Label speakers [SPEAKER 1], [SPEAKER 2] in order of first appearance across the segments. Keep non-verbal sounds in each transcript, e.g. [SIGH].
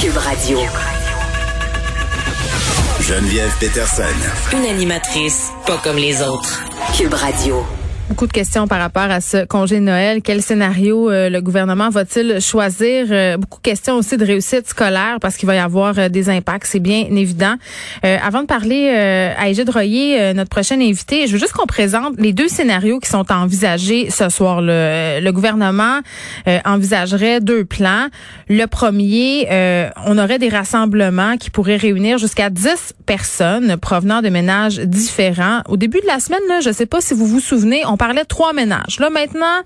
[SPEAKER 1] Cube Radio.
[SPEAKER 2] Geneviève Peterson.
[SPEAKER 1] Une animatrice pas comme les autres. Cube Radio.
[SPEAKER 3] Beaucoup de questions par rapport à ce congé de Noël. Quel scénario euh, le gouvernement va-t-il choisir? Euh, beaucoup de questions aussi de réussite scolaire parce qu'il va y avoir euh, des impacts, c'est bien évident. avant de parler à Égide Royer, notre prochaine invité, je veux juste qu'on présente les deux scénarios qui sont envisagés ce soir. Le, le gouvernement envisagerait deux plans. Le premier, on aurait des rassemblements qui pourraient réunir jusqu'à 10 personnes provenant de ménages différents. Au début de la semaine, là, je ne sais pas si vous vous souvenez, on parlait de trois ménages. Là, maintenant,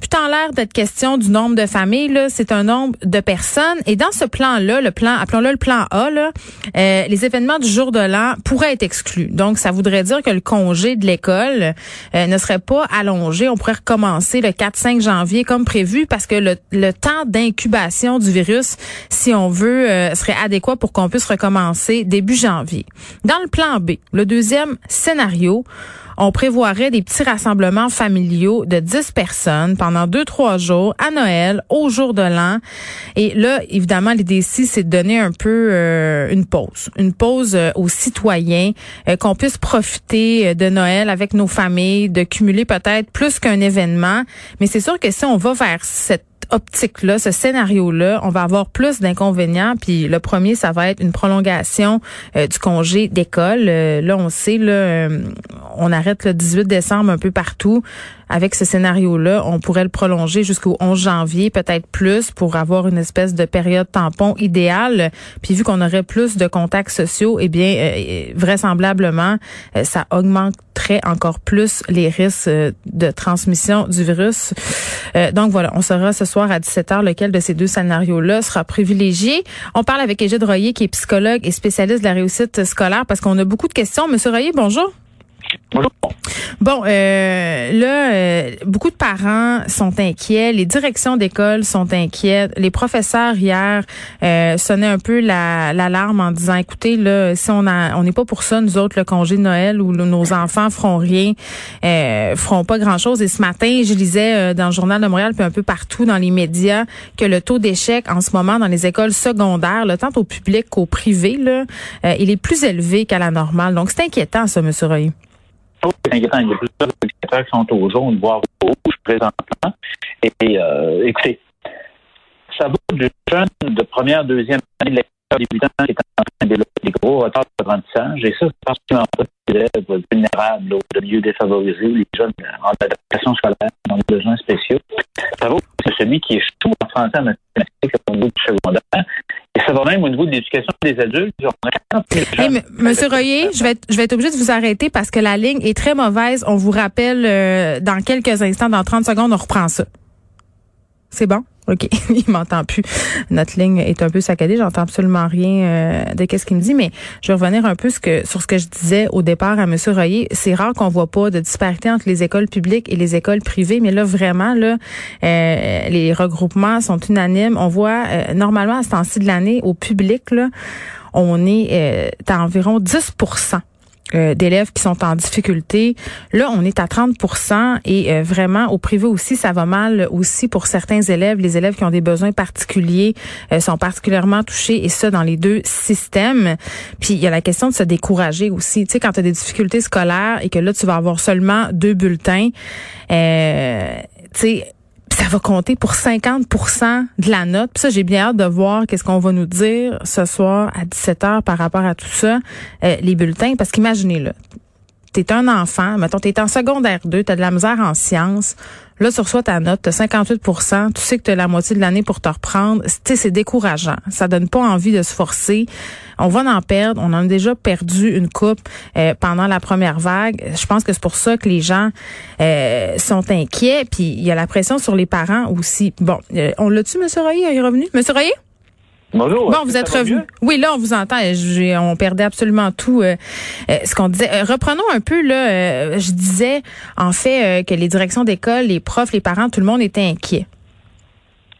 [SPEAKER 3] putain l'air d'être question du nombre de familles, là, c'est un nombre de personnes. Et dans ce plan-là, le plan, appelons-le le plan A, là, euh, les événements du jour de l'an pourraient être exclus. Donc, ça voudrait dire que le congé de l'école euh, ne serait pas allongé. On pourrait recommencer le 4-5 janvier comme prévu parce que le, le temps d'incubation du virus, si on veut, euh, serait adéquat pour qu'on puisse recommencer début janvier. Dans le plan B, le deuxième scénario, on prévoirait des petits rassemblements familiaux de 10 personnes pendant deux, trois jours à Noël, au jour de l'an. Et là, évidemment, l'idée ici, c'est de donner un peu euh, une pause. Une pause euh, aux citoyens, euh, qu'on puisse profiter de Noël avec nos familles, de cumuler peut-être plus qu'un événement. Mais c'est sûr que si on va vers cette optique-là, ce scénario-là, on va avoir plus d'inconvénients. Puis le premier, ça va être une prolongation euh, du congé d'école. Euh, là, on sait, là, euh, on arrête le 18 décembre un peu partout avec ce scénario-là, on pourrait le prolonger jusqu'au 11 janvier, peut-être plus, pour avoir une espèce de période tampon idéale. Puis vu qu'on aurait plus de contacts sociaux, eh bien, euh, vraisemblablement, euh, ça augmenterait encore plus les risques euh, de transmission du virus. donc voilà, on saura ce soir à 17h lequel de ces deux scénarios-là sera privilégié. On parle avec Égide Royer, qui est psychologue et spécialiste de la réussite scolaire, parce qu'on a beaucoup de questions. Monsieur Royer, bonjour. Bon, euh, là, euh, beaucoup de parents sont inquiets, les directions d'école sont inquiètes, les professeurs hier euh, sonnaient un peu l'alarme en disant, écoutez, là, si on a, on n'est pas pour ça, nous autres, le congé de Noël où nos enfants feront rien, euh, feront pas grand-chose. Et ce matin, je lisais euh, dans le journal de Montréal puis un peu partout dans les médias que le taux d'échec en ce moment dans les écoles secondaires, tant au public qu'au privé, là, euh, il est plus élevé qu'à la normale. Donc, c'est inquiétant, ça, M. Roy
[SPEAKER 4] c'est inquiétant. Il y a plusieurs indicateurs qui sont au jaune, voire au rouge présentement. Et euh, écoutez, ça va du jeune de première, deuxième année de l'école débutant qui est en train de développer des gros retards d'apprentissage. Et ça, c'est particulièrement pas des élèves vulnérables, de milieux défavorisés, les jeunes en adaptation scolaire, dans des besoins spéciaux. Ça va c'est celui qui est chou en français, en mathématiques au niveau du secondaire. Et ça va même au niveau de l'éducation des adultes.
[SPEAKER 3] Monsieur Royer, je vais, être, je vais être obligé de vous arrêter parce que la ligne est très mauvaise. On vous rappelle euh, dans quelques instants, dans 30 secondes, on reprend ça. C'est bon? OK, [LAUGHS] il m'entend plus. Notre ligne est un peu saccadée. J'entends absolument rien euh, de qu'est-ce qu'il me dit, mais je vais revenir un peu ce que, sur ce que je disais au départ à Monsieur Royer. C'est rare qu'on voit pas de disparité entre les écoles publiques et les écoles privées, mais là vraiment là, euh, les regroupements sont unanimes. On voit euh, normalement à ce temps-ci de l'année au public là, on est à environ 10 euh, d'élèves qui sont en difficulté. Là, on est à 30 et euh, vraiment au privé aussi, ça va mal aussi pour certains élèves. Les élèves qui ont des besoins particuliers euh, sont particulièrement touchés et ça dans les deux systèmes. Puis il y a la question de se décourager aussi. Tu sais, quand tu as des difficultés scolaires et que là, tu vas avoir seulement deux bulletins, tu sais, ça va compter pour 50% de la note. Puis ça, j'ai bien hâte de voir qu'est-ce qu'on va nous dire ce soir à 17 h par rapport à tout ça, euh, les bulletins. Parce qu'imaginez, là, t'es un enfant, mettons, t'es en secondaire 2, t'as de la misère en sciences, Là, tu reçois ta note, tu as 58% tu sais que tu la moitié de l'année pour te reprendre. C'est décourageant. Ça donne pas envie de se forcer. On va en perdre. On en a déjà perdu une coupe euh, pendant la première vague. Je pense que c'est pour ça que les gens euh, sont inquiets. Puis il y a la pression sur les parents aussi. Bon, euh, on l'a-tu, M. Royer? Il est revenu? M. Royer?
[SPEAKER 4] Bonjour.
[SPEAKER 3] Bon, vous êtes revenu. Oui, là, on vous entend. On perdait absolument tout euh, euh, ce qu'on disait. Euh, reprenons un peu, là, je disais, en fait, que les directions d'école, les profs, les parents, tout le monde était inquiet.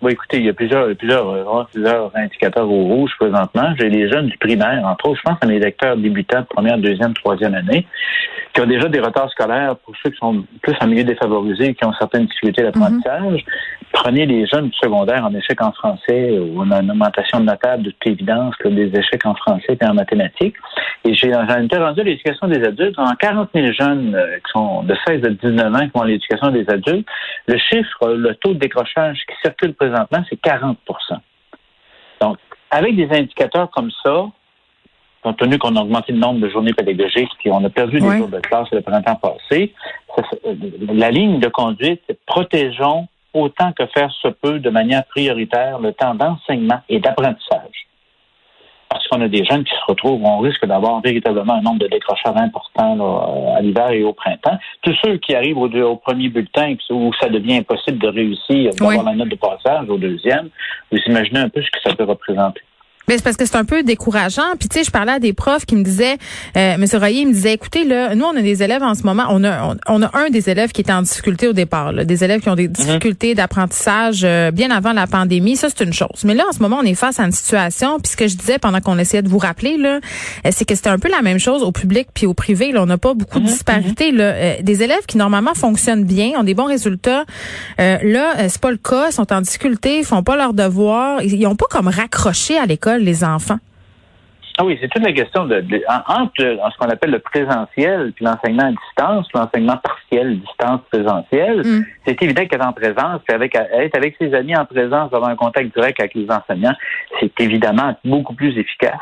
[SPEAKER 4] Écoutez, il y a plusieurs, plusieurs, plusieurs indicateurs au rouge présentement. J'ai les jeunes du primaire, entre autres, je pense à mes lecteurs débutants de première, deuxième, troisième année, qui ont déjà des retards scolaires pour ceux qui sont plus en milieu défavorisé et qui ont certaines difficultés d'apprentissage. prenez les jeunes du secondaire en échec en français, ou on a une augmentation notable de toute évidence des échecs en français et en mathématiques. Et j'ai à l'éducation des adultes. A 40 000 jeunes euh, qui sont de 16 à 19 ans qui vont à l'éducation des adultes. Le chiffre, le taux de décrochage qui circule présentement, c'est 40 Donc, avec des indicateurs comme ça, compte tenu qu'on a augmenté le nombre de journées pédagogiques, puis on a perdu des jours de classe le printemps passé, la ligne de conduite, c'est protégeons autant que faire se peut de manière prioritaire le temps d'enseignement et d'apprentissage. Parce qu'on a des jeunes qui se retrouvent, on risque d'avoir véritablement un nombre de décrocheurs important à l'hiver et au printemps. Tous ceux qui arrivent au, premier bulletin où ça devient impossible de réussir, d'avoir la note de passage au deuxième, vous imaginez un peu ce que ça peut représenter.
[SPEAKER 3] Mais c'est parce que c'est un peu décourageant. Puis tu sais, je parlais à des profs qui me disaient, euh, Monsieur Royer il me disait, écoutez là, nous on a des élèves en ce moment, on a on, a un des élèves qui était en difficulté au départ, des élèves qui ont des mhm. difficultés d'apprentissage euh, bien avant la pandémie. Ça c'est une chose. Mais là en ce moment on est face à une situation. Puis ce que je disais pendant qu'on essayait de vous rappeler là, euh, c'est que c'était un peu la même chose au public puis au privé. Là, on n'a pas beaucoup de mhm. disparités. Là, euh, des élèves qui normalement fonctionnent bien, ont des bons résultats. là, c'est pas le cas. Ils sont en difficulté, ils font pas leurs devoirs, ils, ils ont pas comme raccroché à l'école les enfants?
[SPEAKER 4] Ah oui, c'est toute la question de, entre ce qu'on appelle le présentiel puis l'enseignement à distance, l'enseignement partiel, distance présentiel. Mm. C'est évident qu'être en présence, puis avec être avec ses amis en présence, avoir un contact direct avec les enseignants, c'est évidemment beaucoup plus efficace.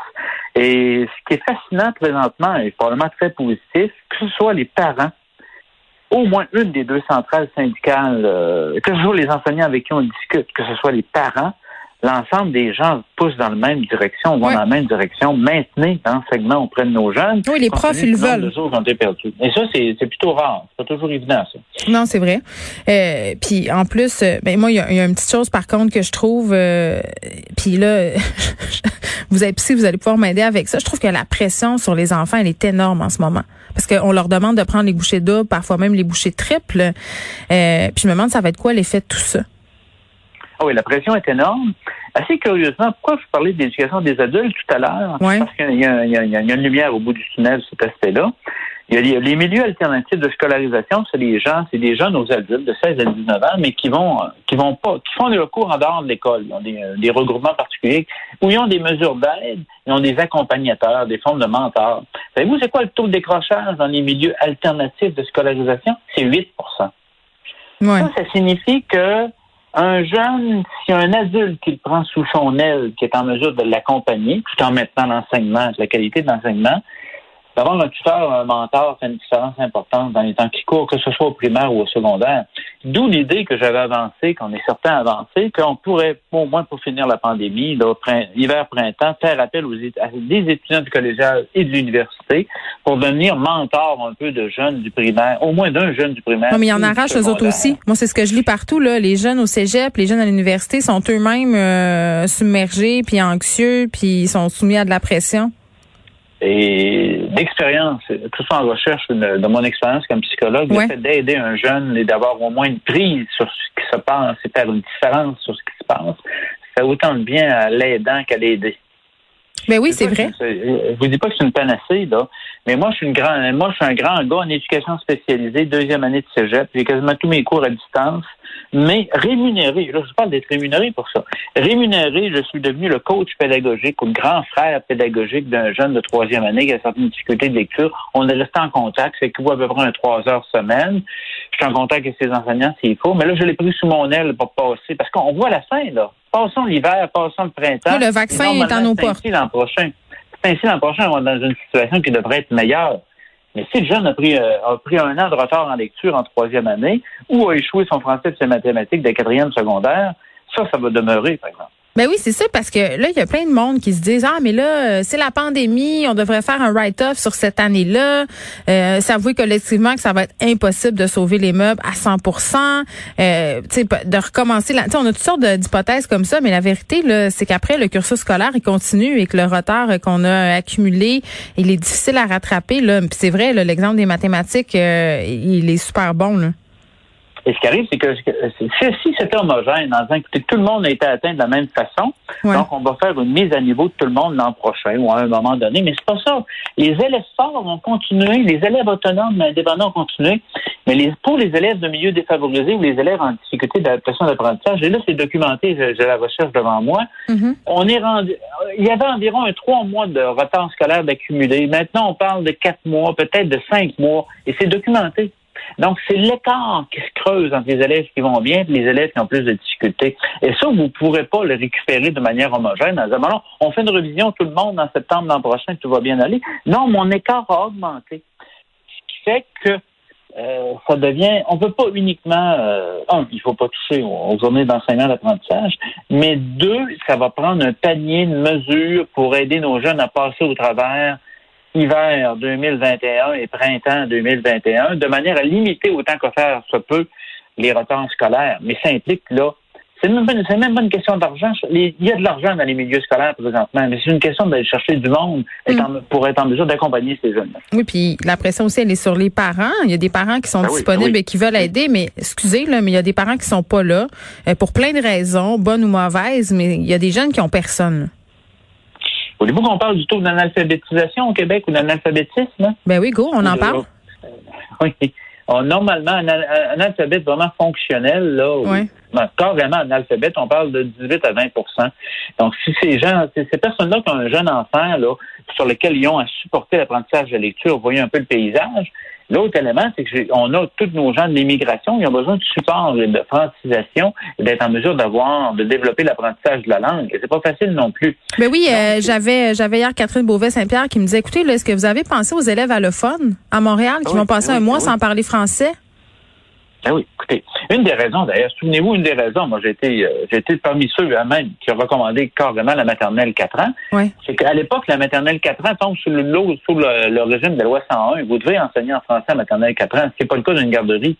[SPEAKER 4] Et ce qui est fascinant présentement et probablement très positif, que ce soit les parents, au moins une des deux centrales syndicales, euh, que ce soit les enseignants avec qui on discute, que ce soit les parents, l'ensemble des gens poussent dans la même direction, vont dans la même direction. Maintenez l'enseignement auprès de nos jeunes.
[SPEAKER 3] Oui, les profs, ils le veulent.
[SPEAKER 4] ont été perdus. Et ça, c'est plutôt rare. C'est pas toujours évident, ça.
[SPEAKER 3] Non, c'est vrai. Euh, puis en plus, euh, ben moi, il y, a, une petite chose par contre que je trouve. Euh, puis là, [LAUGHS] vous avez, si vous allez pouvoir m'aider avec ça, je trouve que la pression sur les enfants, elle est énorme en ce moment. Parce qu'on leur demande de prendre les bouchées doubles, parfois même les bouchées triples. Euh, puis je me demande, ça va être quoi l'effet de tout ça?
[SPEAKER 4] Ah oui, la pression est énorme. Assez curieusement, pourquoi je parlais d'éducation des adultes tout à l'heure? Parce qu'il y, a une lumière au bout du tunnel, cet aspect-là. Il y a les, milieux alternatifs de scolarisation, c'est des gens, c'est des jeunes aux adultes de 16 à 19 ans, mais qui vont, qui vont pas, qui font des recours en dehors de l'école. Ils ont des, des, regroupements particuliers où ils ont des mesures d'aide, ils ont des accompagnateurs, des formes de mentors. Savez-vous, c'est quoi le taux de décrochage dans les milieux alternatifs de scolarisation? C'est 8 Ça, ça signifie que un jeune, si un adulte qui le prend sous son aile, qui est en mesure de l'accompagner, tout en maintenant l'enseignement, la qualité de l'enseignement, D'avoir un tuteur, un mentor, fait une différence importante dans les temps qui courent, que ce soit au primaire ou au secondaire. D'où l'idée que j'avais avancée, qu'on est certain avancé, qu'on pourrait, au moins pour finir la pandémie, hiver-printemps, faire appel aux, à des étudiants du collégial et de l'université pour devenir mentor un peu de jeunes du primaire, au moins d'un jeune du primaire.
[SPEAKER 3] Non, mais il y en arrache eux autres aussi. Moi, c'est ce que je lis partout, là. Les jeunes au cégep, les jeunes à l'université sont eux-mêmes euh, submergés, puis anxieux, puis ils sont soumis à de la pression.
[SPEAKER 4] Et d'expérience, tout ça en recherche de, mon expérience comme psychologue, le fait d'aider un jeune et d'avoir au moins une prise sur ce qui se passe et faire une différence sur ce qui se passe, ça fait autant de bien à l'aidant qu'à l'aider.
[SPEAKER 3] Mais ben oui, c'est vrai.
[SPEAKER 4] Je vous dis pas que c'est une panacée, là, mais moi, je suis une grand, moi, je suis un grand gars en éducation spécialisée, deuxième année de cégep. J'ai quasiment tous mes cours à distance, mais rémunéré. Là, je parle d'être rémunéré pour ça. Rémunéré, je suis devenu le coach pédagogique ou le grand frère pédagogique d'un jeune de troisième année qui a certaines difficultés de lecture. On est resté en contact, c'est qu'il voit à peu près un trois heures semaine. Je suis en contact avec ses enseignants s'il faut, mais là, je l'ai pris sous mon aile pour passer, parce qu'on voit la fin, là. Passons l'hiver, passons le printemps.
[SPEAKER 3] le vaccin est en nos portes.
[SPEAKER 4] l'an prochain. Ainsi, l'an prochain, on va dans une situation qui devrait être meilleure. Mais si le jeune a pris, euh, a pris un an de retard en lecture en troisième année ou a échoué son français et ses mathématiques de quatrième secondaire, ça, ça va demeurer, par exemple.
[SPEAKER 3] Ben oui, c'est ça, parce que là, il y a plein de monde qui se disent Ah, mais là, euh, c'est la pandémie, on devrait faire un write-off sur cette année-là. Euh, s'avouer collectivement que ça va être impossible de sauver les meubles à 100% euh, de recommencer. La, on a toutes sortes d'hypothèses comme ça, mais la vérité, c'est qu'après, le cursus scolaire, il continue et que le retard qu'on a accumulé, il est difficile à rattraper. Là. c'est vrai, l'exemple des mathématiques, euh, il est super bon. Là.
[SPEAKER 4] Et ce qui arrive, c'est que si c'était homogène, en disant, écoutez, tout le monde a été atteint de la même façon, donc on va faire une mise à niveau de tout le monde l'an prochain ou à un moment donné, mais c'est pas ça. Les élèves forts vont continuer, les élèves autonomes, indépendants vont continuer, mais les, pour les élèves de milieux défavorisés ou les élèves en difficulté d'adaptation d'apprentissage, et là, c'est documenté, j'ai la recherche devant moi, mm-hmm. on est rendu, il y avait environ un trois mois de retard scolaire d'accumuler. Maintenant, on parle de quatre mois, peut-être de cinq mois, et c'est documenté. Donc, c'est l'écart qui se creuse entre les élèves qui vont bien et les élèves qui ont plus de difficultés. Et ça, vous ne pourrez pas le récupérer de manière homogène en disant, on fait une révision tout le monde en septembre l'an prochain, tout va bien aller. Non, mon écart a augmenté. Ce qui fait que euh, ça devient, on ne peut pas uniquement, euh, un, il faut pas toucher aux, journées d'enseignement d'apprentissage, mais deux, ça va prendre un panier de mesures pour aider nos jeunes à passer au travers hiver 2021 et printemps 2021, de manière à limiter autant que faire se peut les retards scolaires. Mais ça implique, là, c'est même, même pas une question d'argent. Il y a de l'argent dans les milieux scolaires présentement, mais c'est une question d'aller chercher du monde mm. pour être en mesure d'accompagner ces jeunes.
[SPEAKER 3] Oui, puis la pression aussi, elle est sur les parents. Il y a des parents qui sont ben disponibles ben et qui veulent aider, mais excusez, là, mais il y a des parents qui sont pas là euh, pour plein de raisons, bonnes ou mauvaises, mais il y a des jeunes qui ont personne.
[SPEAKER 4] Voulez-vous qu'on parle du taux d'analphabétisation au Québec ou d'analphabétisme?
[SPEAKER 3] Ben oui, go, on en parle.
[SPEAKER 4] Euh, [LAUGHS] oui. normalement, un, analphabète vraiment fonctionnel, là, oui. ben, carrément analphabète, on parle de 18 à 20 Donc, si ces gens, ces personnes-là qui ont un jeune enfant, là, sur lequel ils ont à supporter l'apprentissage de lecture, vous voyez un peu le paysage, L'autre élément, c'est qu'on a tous nos gens de l'immigration, ils ont besoin de support et de francisation et d'être en mesure d'avoir, de développer l'apprentissage de la langue. Et c'est pas facile non plus.
[SPEAKER 3] Mais oui, euh, j'avais, j'avais hier Catherine Beauvais-Saint-Pierre qui me disait, écoutez, est-ce que vous avez pensé aux élèves allophones à Montréal qui ah vont passer un mois ah sans parler français?
[SPEAKER 4] Ah oui, écoutez, une des raisons, d'ailleurs, souvenez-vous, une des raisons, moi j'ai été, euh, j'ai été parmi ceux même qui ont recommandé carrément la maternelle 4 ans, oui. c'est qu'à l'époque, la maternelle 4 ans tombe sous le, sous le, régime de la loi 101. Vous devez enseigner en français à maternelle 4 ans, ce qui n'est pas le cas d'une garderie.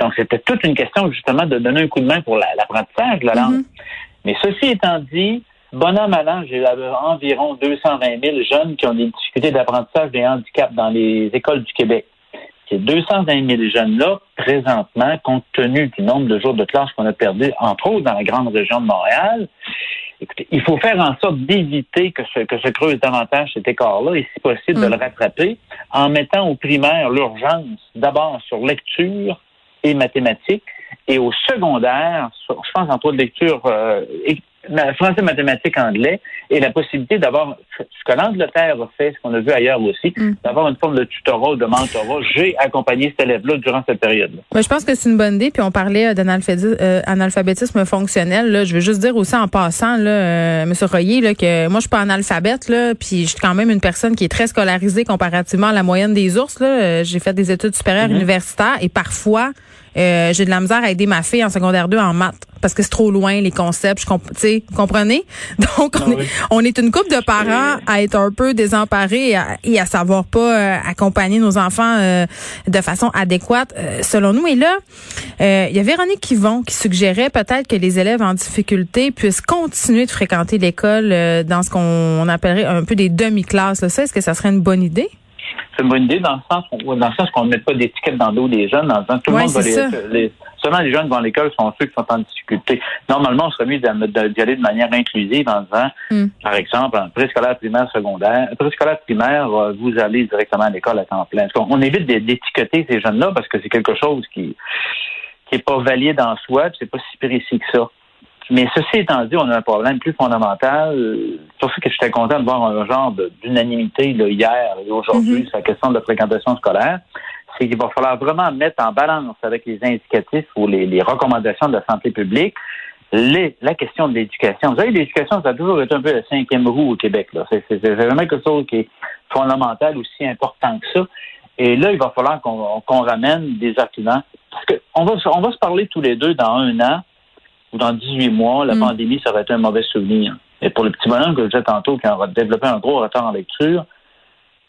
[SPEAKER 4] Donc, c'était toute une question, justement, de donner un coup de main pour l'apprentissage de la langue. Mm-hmm. Mais ceci étant dit, bon an, mal an, j'ai environ 220 000 jeunes qui ont des difficultés d'apprentissage des handicaps dans les écoles du Québec. Ces 220 000 jeunes-là, présentement, compte tenu du nombre de jours de classe qu'on a perdu, entre autres dans la grande région de Montréal, écoutez, il faut faire en sorte d'éviter que se, que se creuse davantage cet écart-là et, si possible, de mm. le rattraper en mettant aux primaires l'urgence d'abord sur lecture et mathématiques et au secondaire, je pense entre autres lecture euh, français, mathématiques, anglais, et la possibilité d'avoir, ce que l'Angleterre a fait, ce qu'on a vu ailleurs aussi, mm. d'avoir une forme de tutorat ou de mentorat. J'ai accompagné cet élève-là durant cette période-là.
[SPEAKER 3] Mais je pense que c'est une bonne idée, puis on parlait euh, d'analphabétisme euh, fonctionnel. Là. Je veux juste dire aussi en passant, là, euh, M. Royer, là, que moi, je suis pas analphabète, là, puis je suis quand même une personne qui est très scolarisée comparativement à la moyenne des ours. Là. J'ai fait des études supérieures mm-hmm. universitaires, et parfois, euh, j'ai de la misère à aider ma fille en secondaire 2 en maths parce que c'est trop loin les concepts, je comp vous comprenez? [LAUGHS] Donc on, ah est, on est une couple de parents à être un peu désemparés et à, et à savoir pas euh, accompagner nos enfants euh, de façon adéquate selon nous. Et là il y a Véronique Kivon qui suggérait peut-être que les élèves en difficulté puissent continuer de fréquenter l'école dans ce qu'on appellerait un peu des demi-classes. Ça, est-ce que ça serait une bonne idée?
[SPEAKER 4] C'est une bonne idée dans le sens, dans le sens qu'on ne met pas d'étiquette dans le dos des jeunes, dans le sens tout le monde va les, seulement les jeunes dans l'école sont ceux qui sont en difficulté. Normalement, on serait mieux d'y aller de manière inclusive en disant, hmm. par exemple, en préscolaire primaire secondaire, préscolaire primaire, euh, vous allez directement à l'école à temps plein. On, évite d'étiqueter ces jeunes-là parce que c'est quelque chose qui qui est pas valide en soi, c'est pas si précis que ça. Mais ceci étant dit, on a un problème plus fondamental. C'est pour ça que j'étais content de voir un genre d'unanimité hier et aujourd'hui mm-hmm. sur la question de la fréquentation scolaire. C'est qu'il va falloir vraiment mettre en balance avec les indicatifs ou les, recommandations de la santé publique les, la question de l'éducation. Vous savez, l'éducation, ça a toujours été un peu la cinquième roue au Québec. C'est vraiment quelque chose qui est fondamental, aussi important que ça. Et là, il va falloir qu'on ramène des arguments. Parce qu'on va, on va se parler tous les deux dans un an dans 18 mois, la mm. pandémie, ça aurait été un mauvais souvenir. Et pour le petit bonhomme que je disais tantôt, qui a développé un gros retard en lecture,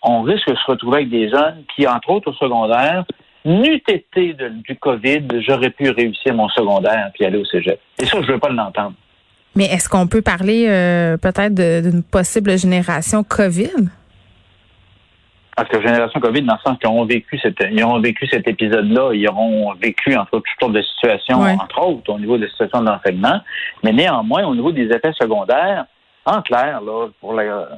[SPEAKER 4] on risque de se retrouver avec des jeunes qui, entre autres au secondaire, n'eût été du COVID, j'aurais pu réussir mon secondaire puis aller au cégep. Et ça, je ne veux pas l'entendre.
[SPEAKER 3] Mais est-ce qu'on peut parler euh, peut-être d'une possible génération COVID?
[SPEAKER 4] Parce que Génération COVID, dans le sens qu'ils ont vécu cet, ils ont vécu cet épisode-là, ils auront vécu entre toutes sortes de situations, entre autres au niveau des situations d'enseignement, mais néanmoins au niveau des effets secondaires, en clair, là, pour la,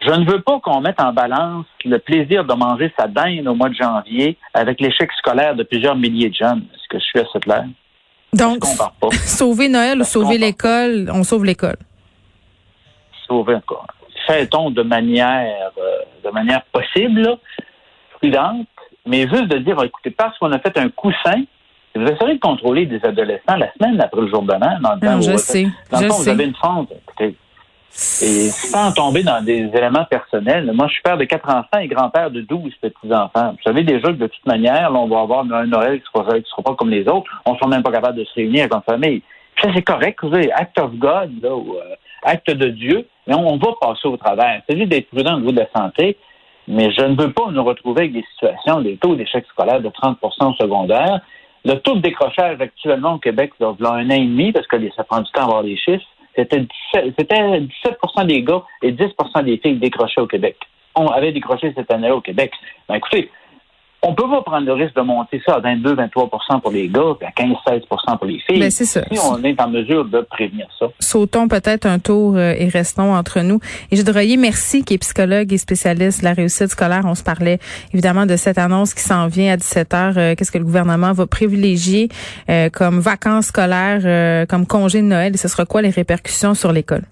[SPEAKER 4] je ne veux pas qu'on mette en balance le plaisir de manger sa dinde au mois de janvier avec l'échec scolaire de plusieurs milliers de jeunes. Est-ce que je suis assez clair?
[SPEAKER 3] Donc, [LAUGHS] sauver Noël ou sauver l'école, on sauve l'école.
[SPEAKER 4] Sauver encore fait-on de manière euh, de manière possible, prudente, mais juste de dire, écoutez, parce qu'on a fait un coussin, vous essayez de contrôler des adolescents la semaine après le jour de l'an, dans le
[SPEAKER 3] temps je sais,
[SPEAKER 4] dans
[SPEAKER 3] le
[SPEAKER 4] temps vous avez une fente, écoutez, et sans tomber dans des éléments personnels, moi, je suis père de quatre enfants et grand-père de douze petits-enfants. Vous savez déjà que de toute manière, là, on va avoir un Noël qui ne sera, sera, pas comme les autres. On ne sera même pas capable de se réunir comme famille. Ça, c'est correct. Vous savez, act of God, là, ou, euh, acte de Dieu, mais on, va passer au travers. C'est juste d'être prudent au niveau de la santé, mais je ne veux pas nous retrouver avec des situations, des taux d'échec scolaire de 30 au secondaire. Le taux de décrochage actuellement au Québec, a un an et demi, parce que ça prend du temps à avoir les chiffres, c'était 17, 17 des gars et 10 des filles décrochaient au Québec. On avait décroché cette année-là au Québec. Ben, écoutez, on peut pas prendre le risque de monter ça à 22-23% pour les gars, puis à 15-16% pour les filles.
[SPEAKER 3] Ben, c'est ça.
[SPEAKER 4] Si on est en mesure de prévenir ça.
[SPEAKER 3] Sautons peut-être un tour euh, et restons entre nous. Et Royer, merci, qui est psychologue et spécialiste de la réussite scolaire. On se parlait évidemment de cette annonce qui s'en vient à 17 h euh, Qu'est-ce que le gouvernement va privilégier euh, comme vacances scolaires, comme congé de Noël? Et ce sera quoi les répercussions sur l'école?